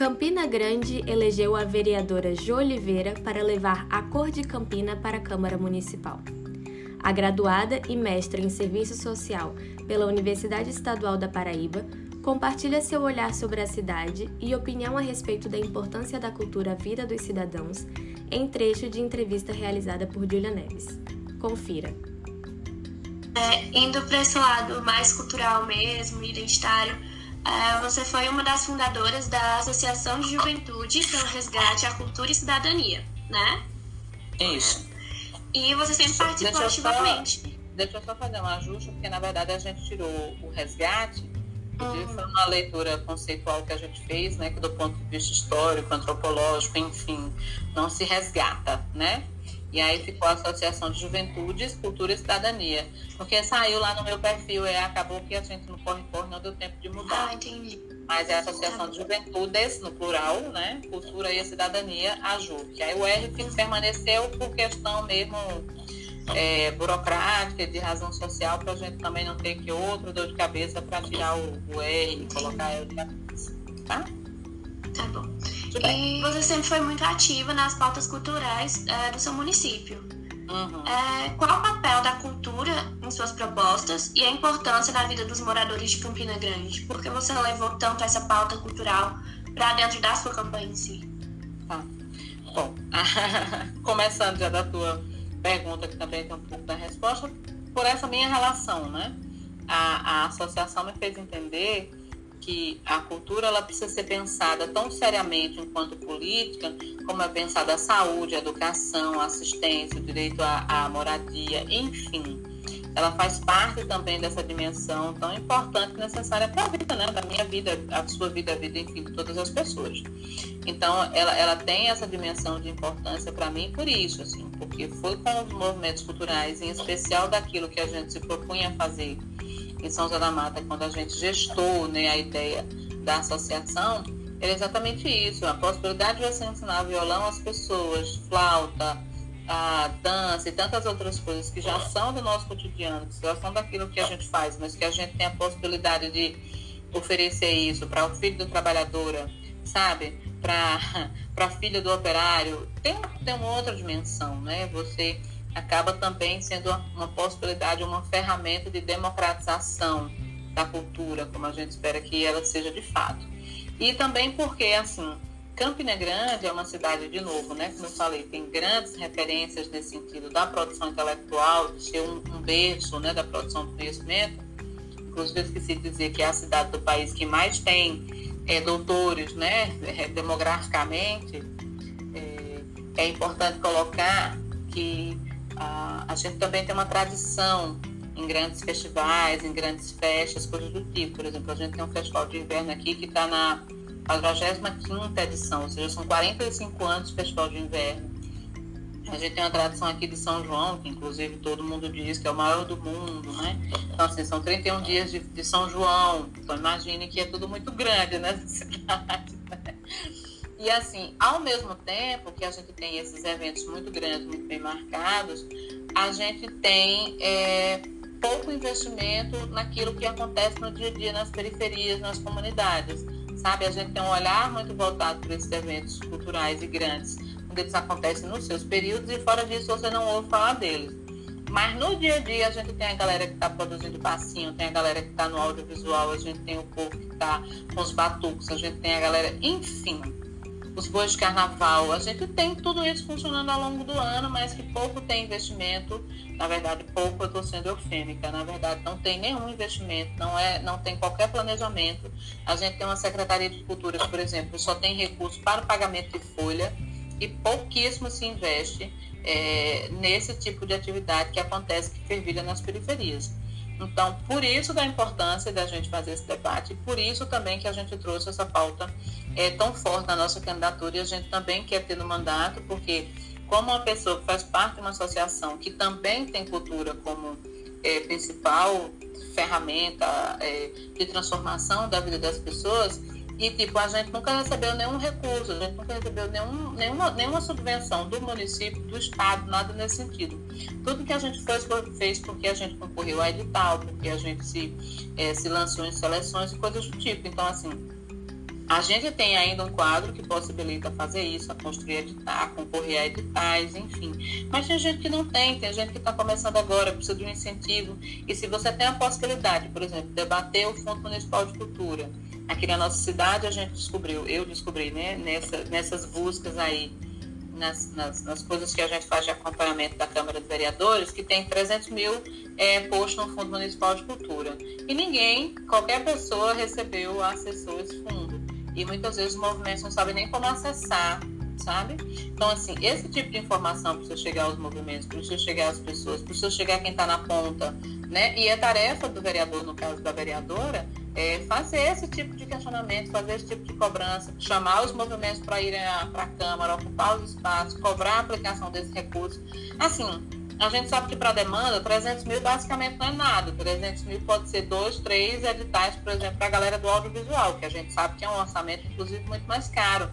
Campina Grande elegeu a vereadora Jo Oliveira para levar a cor de Campina para a Câmara Municipal. A graduada e mestra em Serviço Social pela Universidade Estadual da Paraíba compartilha seu olhar sobre a cidade e opinião a respeito da importância da cultura à vida dos cidadãos em trecho de entrevista realizada por Julia Neves. Confira. É, indo para esse lado mais cultural mesmo, identitário, você foi uma das fundadoras da Associação de Juventude pelo Resgate à Cultura e Cidadania, né? Isso. E você sempre participou ativamente. deixa eu só fazer um ajuste, porque na verdade a gente tirou o resgate, inclusive Uhum. foi uma leitura conceitual que a gente fez, né, que do ponto de vista histórico, antropológico, enfim, não se resgata, né? E aí ficou a Associação de Juventudes, Cultura e Cidadania. Porque saiu lá no meu perfil e acabou que a gente no corre-corre não deu tempo de mudar. Ah, entendi. Mas é a Associação de Juventudes, no plural, né? Cultura e Cidadania, a JUC. Aí o R permaneceu por questão mesmo é, burocrática, de razão social, para a gente também não ter que outro dor de cabeça para tirar o, o R e colocar L de cabeça. Tá? Tá bom. E você sempre foi muito ativa nas pautas culturais é, do seu município. Uhum. É, qual o papel da cultura em suas propostas e a importância na vida dos moradores de Campina Grande? Por que você levou tanto essa pauta cultural para dentro da sua campanha em si? Tá. Bom, começando já da tua pergunta, que também tem um pouco da resposta, por essa minha relação, né? A, a associação me fez entender que a cultura ela precisa ser pensada tão seriamente enquanto política, como é pensada a saúde, a educação, a assistência, o direito à, à moradia, enfim. Ela faz parte também dessa dimensão tão importante e necessária para a vida, né? Da minha vida, a sua vida, a vida, enfim, de todas as pessoas. Então, ela, ela tem essa dimensão de importância para mim por isso, assim, porque foi com os movimentos culturais, em especial daquilo que a gente se propunha a fazer em São José da Mata, quando a gente gestou né, a ideia da associação, era exatamente isso, a possibilidade de você ensinar violão às pessoas, flauta, a dança e tantas outras coisas que já são do nosso cotidiano, que já são daquilo que a gente faz, mas que a gente tem a possibilidade de oferecer isso para o filho do trabalhadora, sabe? Para a filha do operário, tem, tem uma outra dimensão, né? Você acaba também sendo uma, possibilidade, uma ferramenta de democratização da cultura, como a gente espera que ela seja de fato. E também porque, assim, Campina Grande é uma cidade, de novo, né, como eu falei, tem grandes referências nesse sentido da produção intelectual, de ser um, um berço né, da produção do conhecimento. Inclusive, esqueci de dizer que é a cidade do país que mais tem é, doutores, né, demograficamente. É, é importante colocar que a, gente também tem uma tradição em grandes festivais, em grandes festas, coisas do tipo. Por exemplo, a gente tem um festival de inverno aqui que está na 45 edição, ou seja, são 45 anos de festival de inverno. A gente tem uma tradição aqui de São João, que inclusive todo mundo diz que é o maior do mundo, né? Então, assim, são 31 dias de, de São João. Então, imagine que é tudo muito grande nessa cidade, né? E assim, ao mesmo tempo que a gente tem esses eventos muito grandes, muito bem marcados, a gente tem é, pouco investimento naquilo que acontece no dia a dia nas periferias, nas comunidades. Sabe, a gente tem um olhar muito voltado para esses eventos culturais e grandes, quando eles acontecem nos seus períodos e fora disso você não ouve falar deles. Mas no dia a dia a gente tem a galera que está produzindo passinho, tem a galera que está no audiovisual, a gente tem o povo que está com os batucos, a gente tem a galera, enfim, os bois de carnaval. A gente tem tudo isso funcionando ao longo do ano, mas que pouco tem investimento. Na verdade, pouco eu estou sendo eufêmica. Na verdade, não tem nenhum investimento, não, é, não tem qualquer planejamento. A gente tem uma Secretaria de Cultura, por exemplo, só tem recursos para o pagamento de folha e pouquíssimo se investe é, nesse tipo de atividade que acontece, que fervilha nas periferias. Então, por isso da importância da gente fazer esse debate, por isso também que a gente trouxe essa pauta é, tão forte na nossa candidatura e a gente também quer ter no mandato, porque como uma pessoa que faz parte de uma associação que também tem cultura como é, principal ferramenta é, de transformação da vida das pessoas, e tipo, a gente nunca recebeu nenhum recurso, a gente nunca recebeu nenhum, nenhuma, nenhuma subvenção do município, do estado, nada nesse sentido. Tudo que a gente fez, fez porque a gente concorreu a edital, porque a gente se, é, se lançou em seleções e coisas do tipo. Então, assim, A gente tem ainda um quadro que possibilita fazer isso, a construir editar, concorrer a editais, enfim. Mas tem gente que não tem, tem gente que está começando agora, precisa de um incentivo. E se você tem a possibilidade, por exemplo, debater o Fundo Municipal de Cultura, aqui na nossa cidade a gente descobriu, eu descobri, né, nessa, nessas buscas aí, nas, nas, nas, coisas que a gente faz de acompanhamento da Câmara de Vereadores, que tem 300 mil é, postos no Fundo Municipal de Cultura. E ninguém, qualquer pessoa, recebeu, acessou esse fundo e muitas vezes os movimentos não sabem nem como acessar, sabe? Então, assim, esse tipo de informação precisa chegar aos movimentos, precisa chegar às pessoas, precisa chegar a quem está na ponta, né? E a tarefa do vereador, no caso da vereadora, é fazer esse tipo de questionamento, fazer esse tipo de cobrança, chamar os movimentos para irem para a Câmara, ocupar os espaços, cobrar a aplicação desse recurso. Assim, a gente sabe que para demanda, 300 mil basicamente não é nada. 300 mil pode ser dois, três editais, por exemplo, para a galera do audiovisual, que a gente sabe que é um orçamento, inclusive, muito mais caro.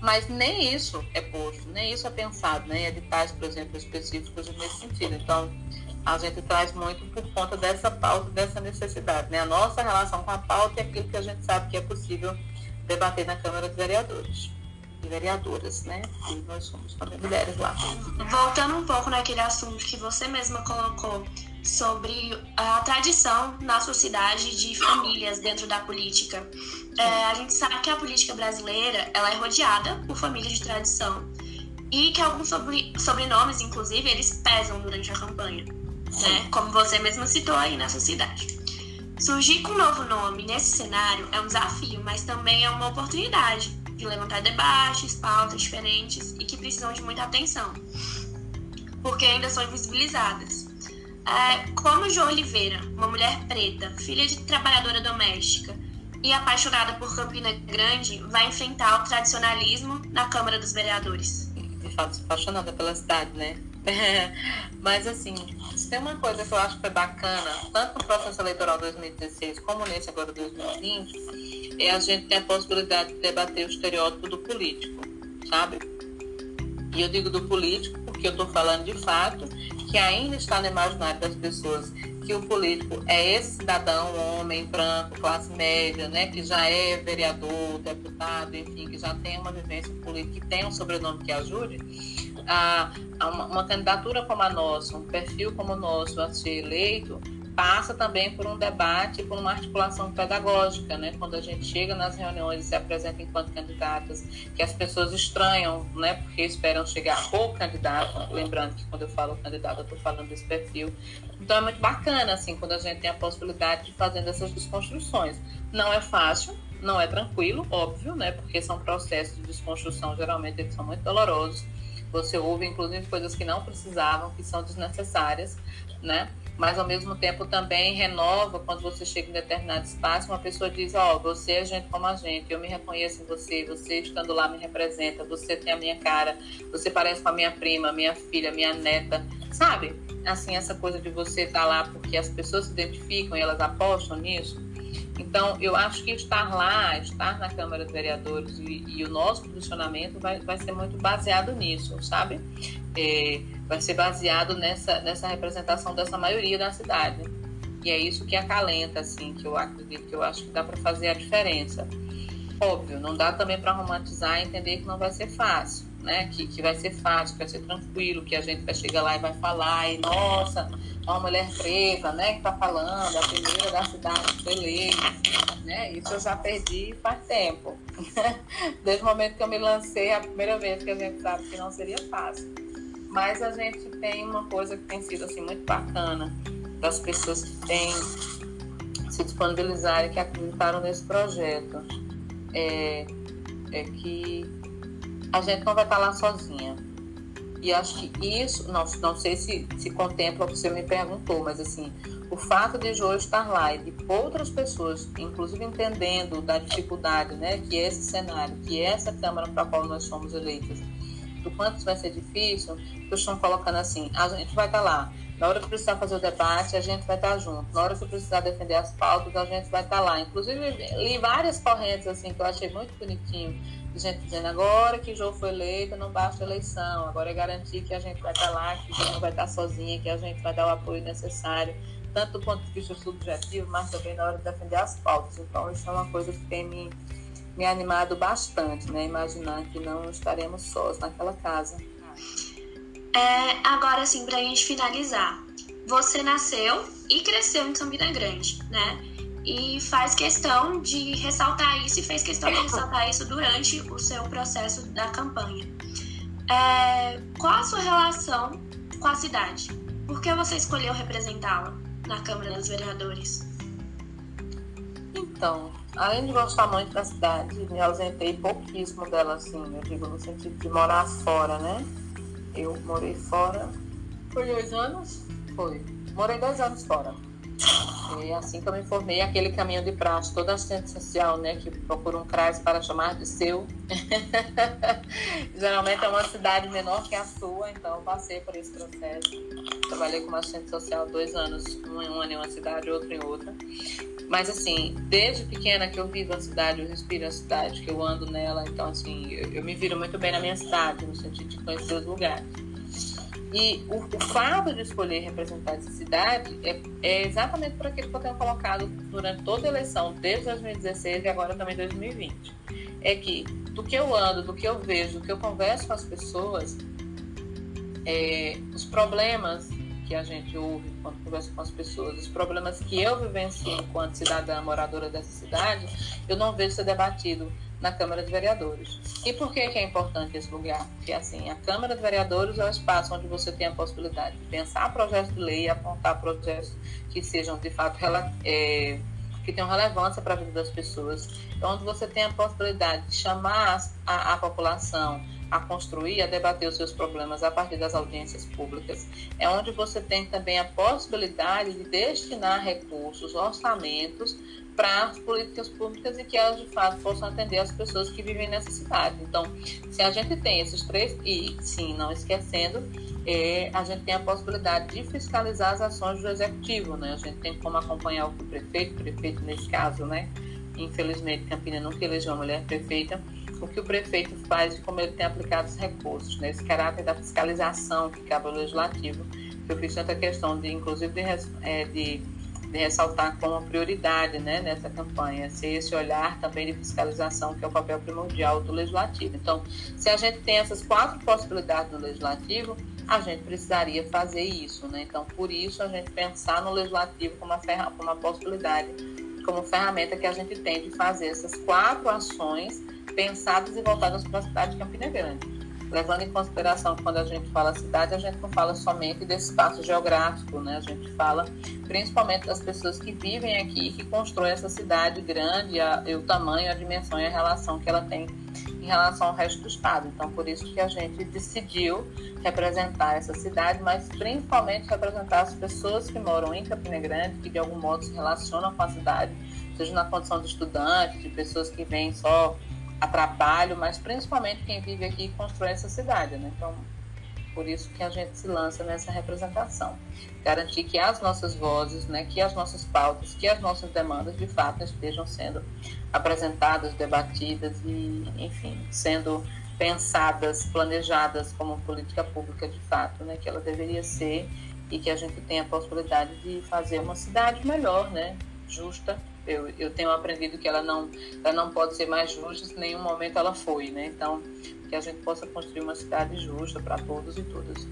Mas nem isso é posto, nem isso é pensado, né? editais, por exemplo, específicos nesse sentido. Então, a gente traz muito por conta dessa pauta, dessa necessidade. Né? A nossa relação com a pauta é aquilo que a gente sabe que é possível debater na Câmara de Vereadores e vereadoras, né? E nós somos também mulheres lá. Voltando um pouco naquele assunto que você mesma colocou sobre a tradição na sociedade de famílias dentro da política. É, a gente sabe que a política brasileira ela é rodeada por famílias de tradição e que alguns sobre, sobrenomes, inclusive, eles pesam durante a campanha, né? Como você mesma citou aí na sociedade. Surgir com um novo nome nesse cenário é um desafio, mas também é uma oportunidade de levantar debates, pautas diferentes e que precisam de muita atenção, porque ainda são invisibilizadas. É, como Jo Oliveira, uma mulher preta, filha de trabalhadora doméstica e apaixonada por Campina Grande, vai enfrentar o tradicionalismo na Câmara dos Vereadores? De fato, apaixonada pela cidade, né? Mas assim, tem uma coisa que eu acho que foi bacana, tanto no processo eleitoral 2016 como nesse agora 2020, é a gente ter a possibilidade de debater o estereótipo do político, sabe? E eu digo do político porque eu estou falando de fato que ainda está no imaginário das pessoas que o político é esse cidadão, homem, branco, classe média, né, que já é vereador, deputado, enfim, que já tem uma vivência política, que tem um sobrenome que ajude, a, a uma, uma, candidatura como a nossa, um perfil como o nosso a ser eleito, passa também por um debate, por uma articulação pedagógica, né? Quando a gente chega nas reuniões e se apresenta enquanto candidatas, que as pessoas estranham, né? Porque esperam chegar o candidato, lembrando que quando eu falo candidato, eu estou falando desse perfil. Então é muito bacana, assim, quando a gente tem a possibilidade de fazer essas desconstruções. Não é fácil, não é tranquilo, óbvio, né? Porque são processos de desconstrução, geralmente eles são muito dolorosos você ouve, inclusive, coisas que não precisavam, que são desnecessárias, né? Mas, ao mesmo tempo, também renova quando você chega em determinado espaço, uma pessoa diz, ó, oh, você é gente como a gente, eu me reconheço em você, você estando lá me representa, você tem a minha cara, você parece com a minha prima, minha filha, minha neta, sabe? Assim, essa coisa de você estar tá lá porque as pessoas se identificam e elas apostam nisso, então, eu acho que estar lá, estar na Câmara de Vereadores e, e o nosso posicionamento vai, vai ser muito baseado nisso, sabe? É, vai ser baseado nessa, nessa representação dessa maioria da cidade. E é isso que acalenta, assim, que eu acredito, que eu acho que dá para fazer a diferença. Óbvio, não dá também para romantizar e entender que não vai ser fácil, né? Que, que vai ser fácil, que vai ser tranquilo, que a gente vai chegar lá e vai falar, e nossa, uma mulher preta, né, que está falando, a primeira da cidade foi eleita, né? Isso eu já perdi faz tempo. Desde o momento que eu me lancei, a primeira vez que a gente sabe que não seria fácil. Mas a gente tem uma coisa que tem sido assim muito bacana das pessoas que têm se disponibilizarem, que acreditaram nesse projeto, é, é que a gente não vai estar lá sozinha. E acho que isso, não, não sei se, se contempla o que você me perguntou, mas assim, o fato de João estar lá e de outras pessoas, inclusive entendendo da dificuldade, né, que é esse cenário, que é essa Câmara para a qual nós somos eleitas, do quanto isso vai ser difícil, estão colocando assim, a gente vai estar lá. Na hora que precisar fazer o debate, a gente vai estar junto. Na hora que precisar defender as pautas, a gente vai estar lá. Inclusive, li várias correntes assim que eu achei muito bonitinho gente dizendo agora que João foi eleito, não basta eleição, agora é garantir que a gente vai estar lá, que João não vai estar sozinha, que a gente vai dar o apoio necessário, tanto do ponto de vista subjetivo, mas também na hora de defender as pautas. Então, isso é uma coisa que tem me, me animado bastante, né? Imaginar que não estaremos sós naquela casa. É, agora, assim, para a gente finalizar, você nasceu e cresceu em Campina Grande, né? E faz questão de ressaltar isso e fez questão de ressaltar isso durante o seu processo da campanha. É, qual a sua relação com a cidade? Por que você escolheu representá-la na Câmara dos Vereadores? Então, além de gostar muito da cidade, me ausentei pouquíssimo dela, assim, eu digo no sentido de morar fora, né? Eu morei fora. Por dois anos? Foi. Morei dois anos fora. E assim que eu me formei, aquele caminho de praxe, toda assistente social, né, que procura um CRAS para chamar de seu. Geralmente é uma cidade menor que a sua, então eu passei por esse processo. Trabalhei como assistente social dois anos, um em uma em uma cidade, outro em outra. Mas assim, desde pequena que eu vivo a cidade, eu respiro a cidade, que eu ando nela, então assim, eu, eu me viro muito bem na minha cidade, no sentido de conhecer os lugares. E o, o fato de escolher representar essa cidade é, é, exatamente por aquilo que eu tenho colocado durante toda a eleição, desde 2016 e agora também 2020. É que do que eu ando, do que eu vejo, do que eu converso com as pessoas, é, os problemas que a gente ouve quando conversa com as pessoas, os problemas que eu vivencio enquanto cidadã moradora dessa cidade, eu não vejo ser debatido na Câmara de Vereadores. E por que, que é importante esse lugar? Porque, assim, a Câmara de Vereadores é o espaço onde você tem a possibilidade de pensar projetos de lei apontar projetos que sejam, de fato, é, que tenham relevância para a vida das pessoas. Então, onde você tem a possibilidade de chamar a, a população a construir, a debater os seus problemas a partir das audiências públicas. É onde você tem também a possibilidade de destinar recursos, orçamentos para as políticas públicas e que elas de fato possam atender as pessoas que vivem nessa cidade. Então, se a gente tem esses três, e sim, não esquecendo, é, a gente tem a possibilidade de fiscalizar as ações do executivo, né? A gente tem como acompanhar o prefeito, prefeito nesse caso, né? Infelizmente, Campina nunca elegeu uma mulher prefeita, o que o prefeito faz e como ele tem aplicado os recursos, né? Esse caráter da fiscalização que cabe ao legislativo, que eu fiz tanta questão de, inclusive, de, é, de de ressaltar como prioridade né, nessa campanha, ser esse olhar também de fiscalização, que é o papel primordial do legislativo. Então, se a gente tem essas quatro possibilidades no legislativo, a gente precisaria fazer isso. Né? Então, por isso, a gente pensar no legislativo como uma, como uma possibilidade, como ferramenta que a gente tem de fazer essas quatro ações pensadas e voltadas para a cidade de Campina Grande levando em consideração que quando a gente fala cidade, a gente não fala somente desse espaço geográfico, né? A gente fala principalmente das pessoas que vivem aqui, que constroem essa cidade grande, a, e o tamanho, a dimensão e a relação que ela tem em relação ao resto do estado. Então, por isso que a gente decidiu representar essa cidade, mas principalmente representar as pessoas que moram em Campina Grande, que de algum modo se relacionam com a cidade, seja na condição de estudante, de pessoas que vêm só a trabalho, mas principalmente quem vive aqui e constrói essa cidade, né? Então, por isso que a gente se lança nessa representação. Garantir que as nossas vozes, né, que as nossas pautas, que as nossas demandas, de fato, estejam sendo apresentadas, debatidas e, enfim, sendo pensadas, planejadas como política pública, de fato, né, que ela deveria ser e que a gente tenha a possibilidade de fazer uma cidade melhor, né, justa eu, eu tenho aprendido que ela não, ela não pode ser mais justa se em nenhum momento ela foi, né? Então, que a gente possa construir uma cidade justa para todos e todas.